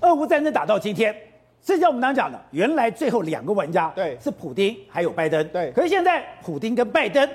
俄乌战争打到今天，这就我们刚刚讲的，原来最后两个玩家对是普丁还有拜登，对。可是现在普丁跟拜登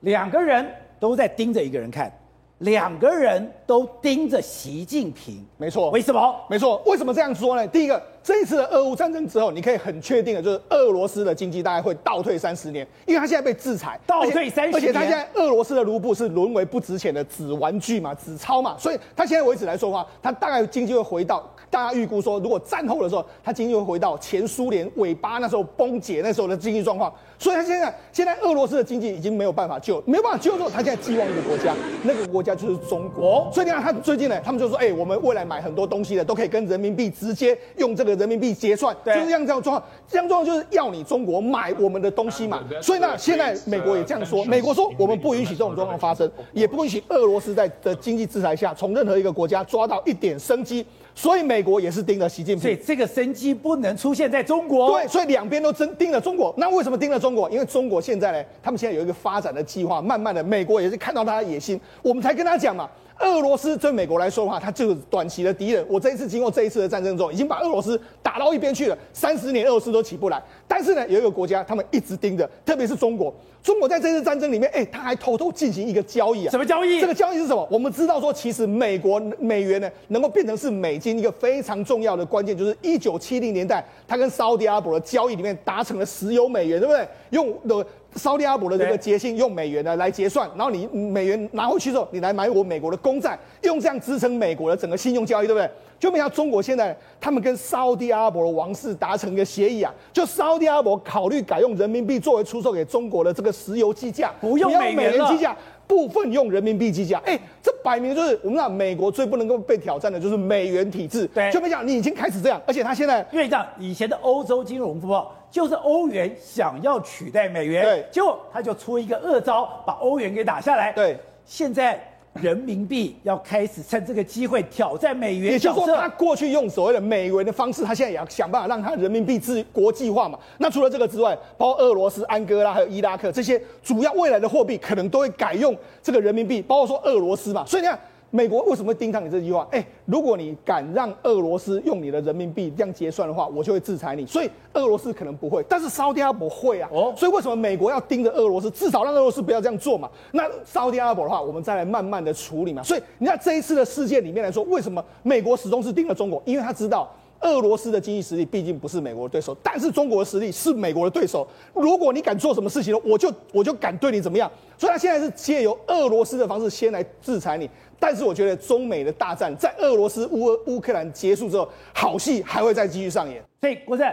两个人都在盯着一个人看。两个人都盯着习近平，没错。为什么？没错。为什么这样说呢？第一个，这一次的俄乌战争之后，你可以很确定的就是，俄罗斯的经济大概会倒退三十年，因为他现在被制裁，倒退三十年，而且他现在俄罗斯的卢布是沦为不值钱的纸玩具嘛，纸钞嘛，所以他现在为止来说的话，他大概经济会回到，大家预估说，如果战后的时候，他经济会回到前苏联尾巴那时候崩解那时候的经济状况，所以他现在现在俄罗斯的经济已经没有办法救，没有办法救之后，他现在寄望一个国家，那个国家就是中国。所以你看，他最近呢，他们就说，哎、欸，我们未来买很多东西的都可以跟人民币直接用这个人民币结算，就是这样这样状况，这样状况就是要你中国买我们的东西嘛。所以呢，现在美国也这样说，美国说我们不允许这种状况发生，也不允许俄罗斯在的经济制裁下从任何一个国家抓到一点生机。所以美国也是盯着习近平，所以这个生机不能出现在中国。对，所以两边都真盯着中国。那为什么盯着中国？因为中国现在呢，他们现在有一个发展的计划，慢慢的，美国也是看到他的野心，我们才跟他讲嘛。俄罗斯对美国来说的话，它就是短期的敌人。我这一次经过这一次的战争中，已经把俄罗斯打到一边去了。三十年俄罗斯都起不来。但是呢，有一个国家他们一直盯着，特别是中国。中国在这次战争里面，哎，他还偷偷进行一个交易啊。什么交易？这个交易是什么？我们知道说，其实美国美元呢，能够变成是美金一个非常重要的关键，就是一九七零年代，他跟沙乌地阿拉伯的交易里面达成了石油美元，对不对？用的。沙乌地阿拉伯的这个结晶用美元呢来结算，然后你美元拿回去之后，你来买我美国的公债，用这样支撑美国的整个信用交易，对不对？就没想到中国现在他们跟沙乌地阿拉伯的王室达成一个协议啊，就沙乌地阿拉伯考虑改用人民币作为出售给中国的这个石油计价，不用美元计价。部分用人民币计价，哎，这摆明就是我们知道美国最不能够被挑战的就是美元体制。对，就没想你已经开始这样，而且他现在因为这样，以前的欧洲金融风暴就是欧元想要取代美元，对，结果他就出一个恶招，把欧元给打下来。对，现在。人民币要开始趁这个机会挑战美元，也就是说，他过去用所谓的美元的方式，他现在也要想办法让他人民币制国际化嘛。那除了这个之外，包括俄罗斯、安哥拉还有伊拉克这些主要未来的货币，可能都会改用这个人民币，包括说俄罗斯嘛。所以你看。美国为什么会盯上你这句话？哎，如果你敢让俄罗斯用你的人民币这样结算的话，我就会制裁你。所以俄罗斯可能不会，但是沙乌地阿拉伯会啊。哦，所以为什么美国要盯着俄罗斯？至少让俄罗斯不要这样做嘛。那沙乌地阿拉伯的话，我们再来慢慢的处理嘛。所以你看这一次的事件里面来说，为什么美国始终是盯着中国？因为他知道俄罗斯的经济实力毕竟不是美国的对手，但是中国的实力是美国的对手。如果你敢做什么事情，我就我就敢对你怎么样。所以他现在是借由俄罗斯的方式先来制裁你。但是我觉得中美的大战在俄罗斯乌乌克兰结束之后，好戏还会再继续上演。所以国胜，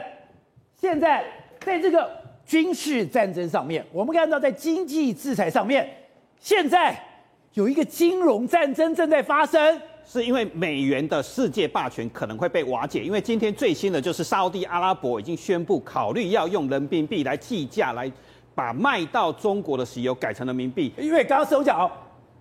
现在在这个军事战争上面，我们看到在经济制裁上面，现在有一个金融战争正在发生，是因为美元的世界霸权可能会被瓦解。因为今天最新的就是沙乌地阿拉伯已经宣布考虑要用人民币来计价，来把卖到中国的石油改成人民币。因为刚刚是有讲哦。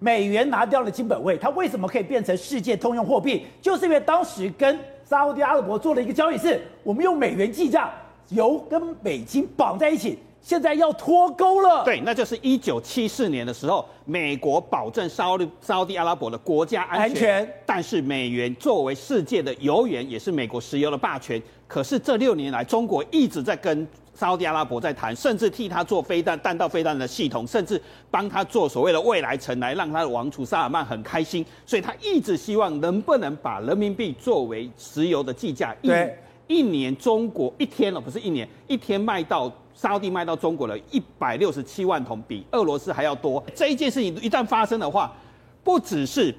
美元拿掉了金本位，它为什么可以变成世界通用货币？就是因为当时跟沙乌地阿拉伯做了一个交易，是我们用美元计价，油跟美金绑在一起，现在要脱钩了。对，那就是一九七四年的时候，美国保证沙利沙乌地阿拉伯的国家安全，安全，但是美元作为世界的油源，也是美国石油的霸权。可是这六年来，中国一直在跟。沙乌地阿拉伯在谈，甚至替他做飞弹、弹道飞弹的系统，甚至帮他做所谓的未来城，来让他的王储萨尔曼很开心。所以他一直希望能不能把人民币作为石油的计价。对，一年中国一天了，不是一年，一天卖到沙地卖到中国了一百六十七万桶，比俄罗斯还要多。这一件事情一旦发生的话，不只是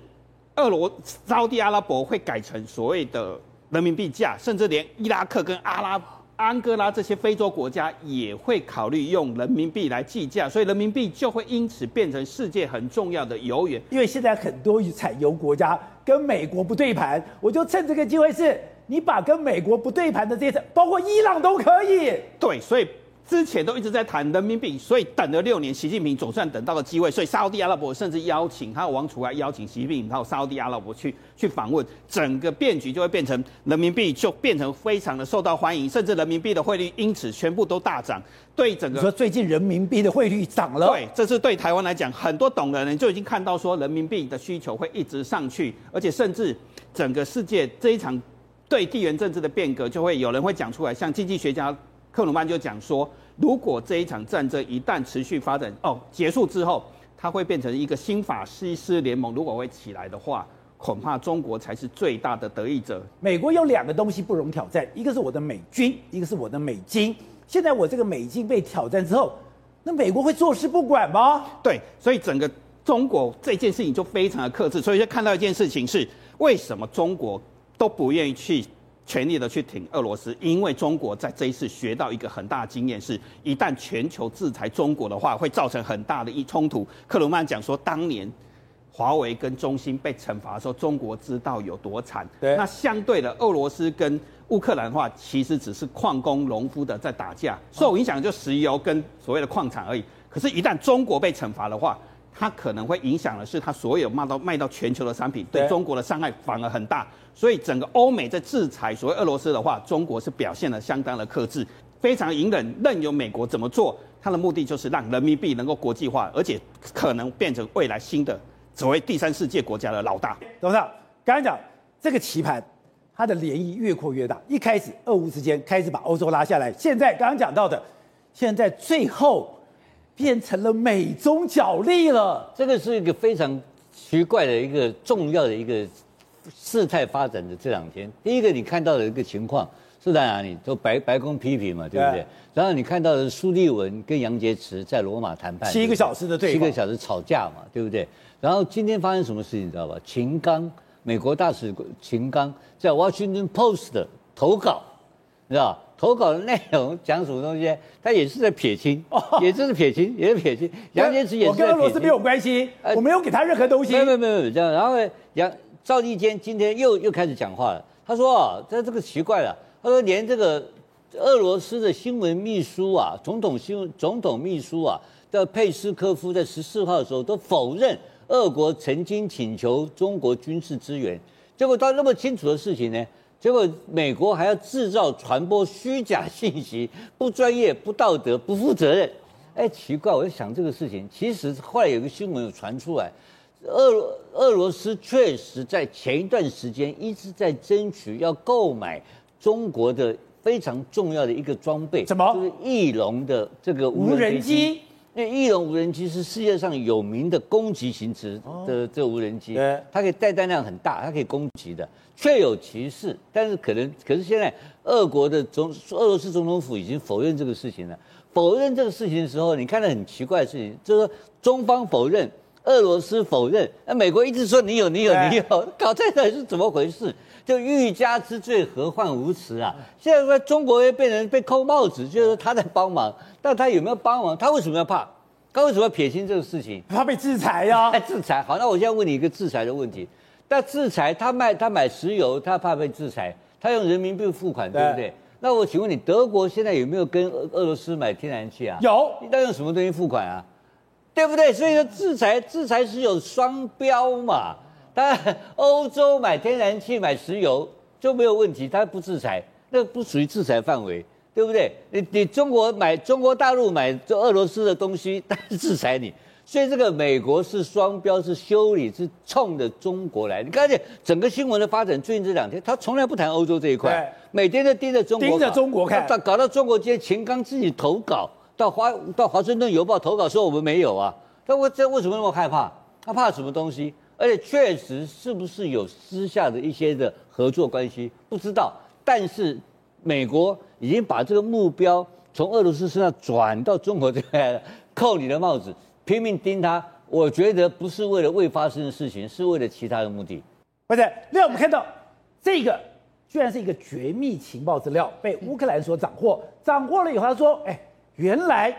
俄罗沙地阿拉伯会改成所谓的人民币价，甚至连伊拉克跟阿拉。安哥拉这些非洲国家也会考虑用人民币来计价，所以人民币就会因此变成世界很重要的油源。因为现在很多产油国家跟美国不对盘，我就趁这个机会是，你把跟美国不对盘的这些，包括伊朗都可以。对，所以。之前都一直在谈人民币，所以等了六年，习近平总算等到了机会。所以沙乌地阿拉伯甚至邀请他的王储来邀请习近平到沙乌地阿拉伯去去访问，整个变局就会变成人民币就变成非常的受到欢迎，甚至人民币的汇率因此全部都大涨。对整个你说最近人民币的汇率涨了，对，这是对台湾来讲，很多懂的人就已经看到说人民币的需求会一直上去，而且甚至。整个世界这一场对地缘政治的变革，就会有人会讲出来，像经济学家克鲁曼就讲说，如果这一场战争一旦持续发展，哦，结束之后，它会变成一个新法西斯联盟，如果会起来的话，恐怕中国才是最大的得益者。美国有两个东西不容挑战，一个是我的美军，一个是我的美金。现在我这个美金被挑战之后，那美国会坐视不管吗？对，所以整个中国这件事情就非常的克制。所以就看到一件事情是，为什么中国都不愿意去全力的去挺俄罗斯？因为中国在这一次学到一个很大的经验，是一旦全球制裁中国的话，会造成很大的一冲突。克鲁曼讲说，当年华为跟中兴被惩罚的时候，中国知道有多惨。对，那相对的，俄罗斯跟乌克兰的话，其实只是矿工、农夫的在打架，受影响就石油跟所谓的矿产而已。可是，一旦中国被惩罚的话，它可能会影响的是它所有卖到卖到全球的商品，对中国的伤害反而很大。所以，整个欧美在制裁所谓俄罗斯的话，中国是表现得相当的克制，非常隐忍，任由美国怎么做。它的目的就是让人民币能够国际化，而且可能变成未来新的所谓第三世界国家的老大。董事长，刚才讲这个棋盘。它的涟漪越扩越大，一开始俄乌之间开始把欧洲拉下来，现在刚刚讲到的，现在最后变成了美中角力了。这个是一个非常奇怪的一个重要的一个事态发展的这两天。第一个你看到的一个情况是在哪里？就白白宫批评嘛，对不对？对然后你看到的苏利文跟杨洁篪在罗马谈判，七个小时的对，七个小时吵架嘛，对不对？然后今天发生什么事情你知道吧？秦刚。美国大使秦刚在《Washington Post》的投稿，你知道投稿的内容讲什么东西？他也是在撇清，哦也就是撇清，也是撇清。杨洁篪也是。我跟俄罗斯没有关系，我没有给他任何东西。没有没有没有这样。然后杨赵立坚今天又又开始讲话了。他说啊，他这个奇怪了。他说连这个俄罗斯的新闻秘书啊，总统新闻总统秘书啊，的佩斯科夫，在十四号的时候都否认。俄国曾经请求中国军事支援，结果到那么清楚的事情呢？结果美国还要制造、传播虚假信息，不专业、不道德、不负责任。哎，奇怪，我在想这个事情，其实后来有个新闻有传出来，俄俄罗斯确实在前一段时间一直在争取要购买中国的非常重要的一个装备，什么？就是翼龙的这个无人机。因为翼龙无人机是世界上有名的攻击型值的这个无人机，它可以带弹量很大，它可以攻击的，确有其事。但是可能，可是现在俄国的总俄罗斯总统府已经否认这个事情了。否认这个事情的时候，你看到很奇怪的事情，就是说中方否认，俄罗斯否认，那美国一直说你有你有你有，搞这到底是怎么回事？就欲加之罪，何患无辞啊！现在说中国又被人被扣帽子，就是说他在帮忙。但他有没有帮忙？他为什么要怕？他为什么要撇清这个事情？他被制裁呀、啊！制裁。好，那我现在问你一个制裁的问题。那制裁他卖他买石油，他怕被制裁，他用人民币付款，对不对？对那我请问你，德国现在有没有跟俄俄罗斯买天然气啊？有。那用什么东西付款啊？对不对？所以说制裁制裁是有双标嘛。他 欧洲买天然气买石油就没有问题，他不制裁，那不属于制裁范围。对不对？你你中国买中国大陆买这俄罗斯的东西，但是制裁你，所以这个美国是双标，是修理，是冲着中国来。你看见整个新闻的发展，最近这两天他从来不谈欧洲这一块，每天都盯着中国，盯着中国看，搞搞到中国今天秦刚自己投稿到华到华盛顿邮报投稿说我们没有啊，他为这为什么那么害怕？他怕什么东西？而且确实是不是有私下的一些的合作关系？不知道，但是。美国已经把这个目标从俄罗斯身上转到中国这边来了，扣你的帽子，拼命盯他。我觉得不是为了未发生的事情，是为了其他的目的。不是，那我们看到这个居然是一个绝密情报资料，被乌克兰所掌握。掌握了以后，他说：“哎，原来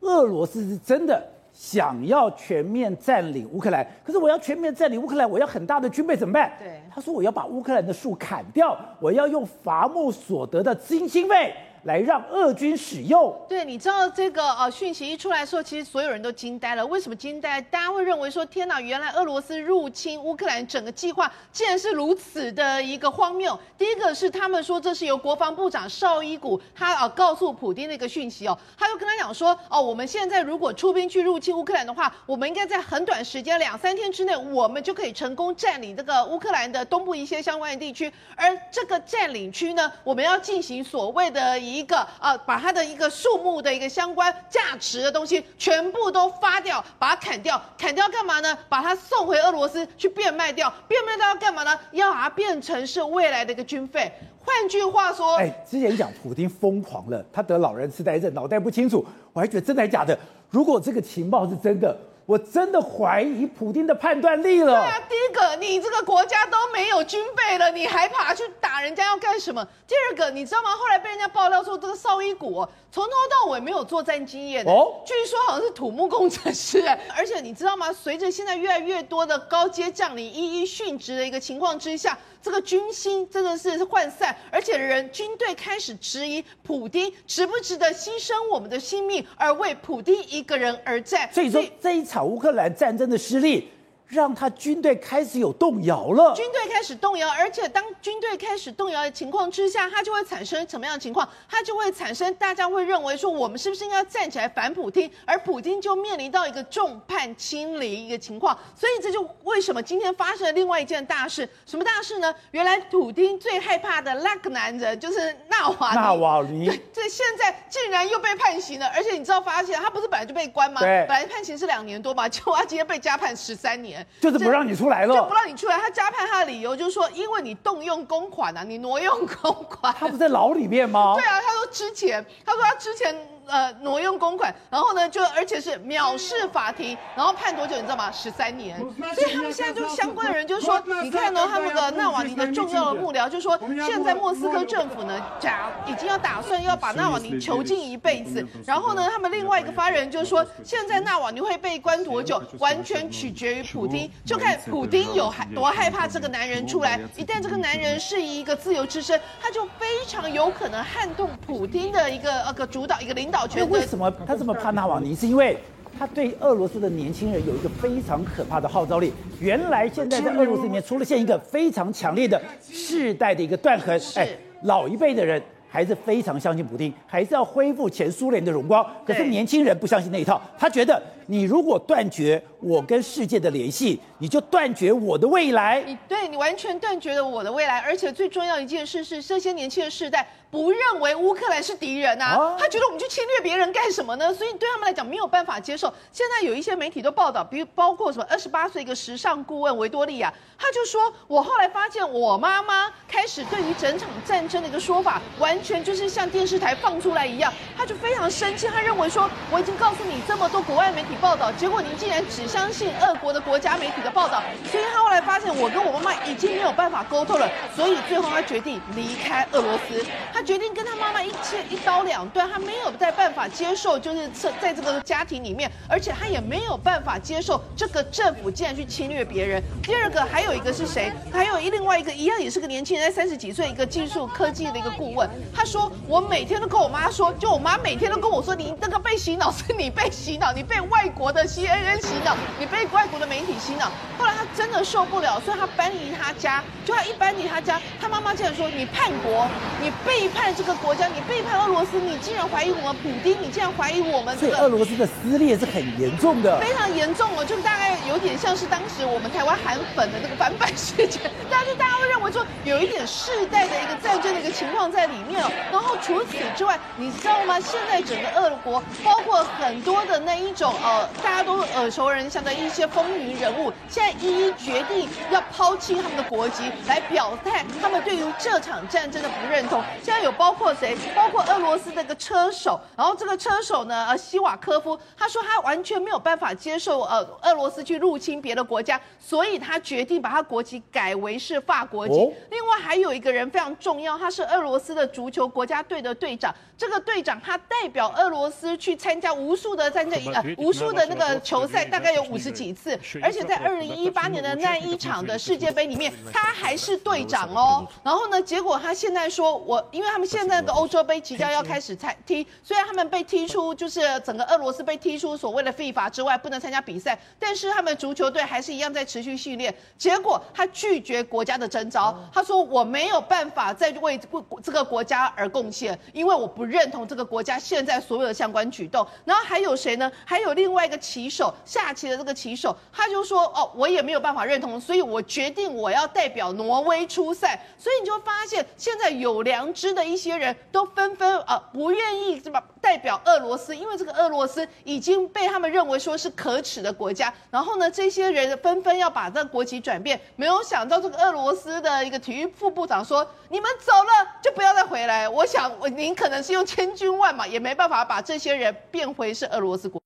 俄罗斯是真的。”想要全面占领乌克兰，可是我要全面占领乌克兰，我要很大的军备怎么办？对，他说我要把乌克兰的树砍掉，我要用伐木所得的资金经费来让俄军使用。对，你知道这个呃讯息一出来的时候，其实所有人都惊呆了。为什么惊呆？大家会认为说，天哪，原来俄罗斯入侵乌克兰整个计划竟然是如此的一个荒谬。第一个是他们说这是由国防部长绍伊古他呃告诉普丁的一个讯息哦，他就跟他讲说哦，我们现在如果出兵去入侵乌克兰的话，我们应该在很短时间两三天之内，我们就可以成功占领这个乌克兰的东部一些相关的地区，而这个占领区呢，我们要进行所谓的一一个呃，把它的一个树木的一个相关价值的东西全部都发掉，把它砍掉，砍掉干嘛呢？把它送回俄罗斯去变卖掉，变卖掉要干嘛呢？要把它变成是未来的一个军费。换句话说，哎，之前讲普京疯狂了，他得老人痴呆症，脑袋不清楚，我还觉得真的还假的。如果这个情报是真的。我真的怀疑普丁的判断力了。对啊，第一个，你这个国家都没有军备了，你还爬去打人家要干什么？第二个，你知道吗？后来被人家爆料说，这个绍伊古哦，从头到尾没有作战经验哦，据说好像是土木工程师哎。而且你知道吗？随着现在越来越多的高阶将领一一殉职的一个情况之下，这个军心真的是涣散，而且人军队开始质疑普丁值不值得牺牲我们的性命而为普丁一个人而战。所以说这一场乌克兰战争的失利。让他军队开始有动摇了，军队开始动摇，而且当军队开始动摇的情况之下，它就会产生什么样的情况？它就会产生大家会认为说，我们是不是应该要站起来反普京？而普京就面临到一个众叛亲离一个情况。所以这就为什么今天发生了另外一件大事？什么大事呢？原来普丁最害怕的那个男人就是纳瓦纳瓦尼，这现在竟然又被判刑了，而且你知道发现他不是本来就被关吗？对，本来判刑是两年多嘛，结果他今天被加判十三年。就是不让你出来了，就不让你出来。他加判他的理由就是说，因为你动用公款啊，你挪用公款。他不在牢里面吗？对啊，他说之前，他说他之前。呃，挪用公款，然后呢，就而且是藐视法庭，然后判多久你知道吗？十三年。所以他们现在就相关的人就说，你看呢，他们的纳瓦尼的重要的幕僚就说，现在莫斯科政府呢，假已经要打算要把纳瓦尼囚禁一辈子。然后呢，他们另外一个发言人就说，现在纳瓦尼会被关多久，完全取决于普京，就看普丁有害多害怕这个男人出来。一旦这个男人是一个自由之身，他就非常有可能撼动普丁的一个呃个主导一个领导。那为什么他这么怕纳瓦尼？是因为他对俄罗斯的年轻人有一个非常可怕的号召力。原来现在在俄罗斯里面出了现一个非常强烈的世代的一个断痕。哎，老一辈的人还是非常相信普丁，还是要恢复前苏联的荣光。可是年轻人不相信那一套，他觉得你如果断绝我跟世界的联系，你就断绝我的未来。你对你完全断绝了我的未来，而且最重要一件事是，这些年轻的世代。不认为乌克兰是敌人啊，他觉得我们去侵略别人干什么呢？所以对他们来讲没有办法接受。现在有一些媒体都报道，比如包括什么二十八岁一个时尚顾问维多利亚，他就说：“我后来发现，我妈妈开始对于整场战争的一个说法，完全就是像电视台放出来一样。”他就非常生气，他认为说：“我已经告诉你这么多国外媒体报道，结果您竟然只相信俄国的国家媒体的报道。”所以他后来发现，我跟我妈妈已经没有办法沟通了，所以最后他决定离开俄罗斯。他。决定跟他妈妈一切一刀两断，他没有再办法接受，就是在在这个家庭里面，而且他也没有办法接受这个政府竟然去侵略别人。第二个还有一个是谁？还有一另外一个一样也是个年轻人，三十几岁，一个技术科技的一个顾问。他说：“我每天都跟我妈说，就我妈每天都跟我说，你那个被洗脑是你被洗脑，你被外国的 CNN 洗脑，你被外国的媒体洗脑。”后来他真的受不了，所以他搬离他家。就他一搬离他家，他妈妈竟然说：“你叛国，你背。”叛这个国家，你背叛俄罗斯，你竟然怀疑我们普丁，你竟然怀疑我们这个。俄罗斯的撕裂是很严重的，非常严重哦，就大概有点像是当时我们台湾韩粉的那个反版事件，但是大家会认为说有一点世代的一个战争的一个情况在里面哦。然后除此之外，你知道吗？现在整个俄国，包括很多的那一种呃，大家都耳熟能详的一些风云人物，现在一一决定要抛弃他们的国籍，来表态他们对于这场战争的不认同。现在。有包括谁？包括俄罗斯的一个车手，然后这个车手呢，呃，希瓦科夫，他说他完全没有办法接受呃俄罗斯去入侵别的国家，所以他决定把他国籍改为是法国籍。哦、另外还有一个人非常重要，他是俄罗斯的足球国家队的队长。这个队长他代表俄罗斯去参加无数的战争，呃，无数的那个球赛，大概有五十几次，而且在二二零一八年的那一场的世界杯里面，他还是队长哦。然后呢，结果他现在说我，因为他们现在的欧洲杯即将要开始赛踢，虽然他们被踢出，就是整个俄罗斯被踢出所谓的 FIFA 之外，不能参加比赛，但是他们足球队还是一样在持续训练。结果他拒绝国家的征召，他说我没有办法再为这个国家而贡献，因为我不认同这个国家现在所有的相关举动。然后还有谁呢？还有另外一个棋手，下棋的这个棋手，他就说哦，我也没有办法认同，所以我决定我要代表挪威出赛。所以你就发现，现在有良知的一些人都纷纷啊不愿意什么代表俄罗斯，因为这个俄罗斯已经被他们认为说是可耻的国家。然后呢，这些人纷纷要把这个国籍转变，没有想到这个俄罗斯的一个体育副部长说：“你们走了就不要再回来。”我想，您可能是用千军万马也没办法把这些人变回是俄罗斯国。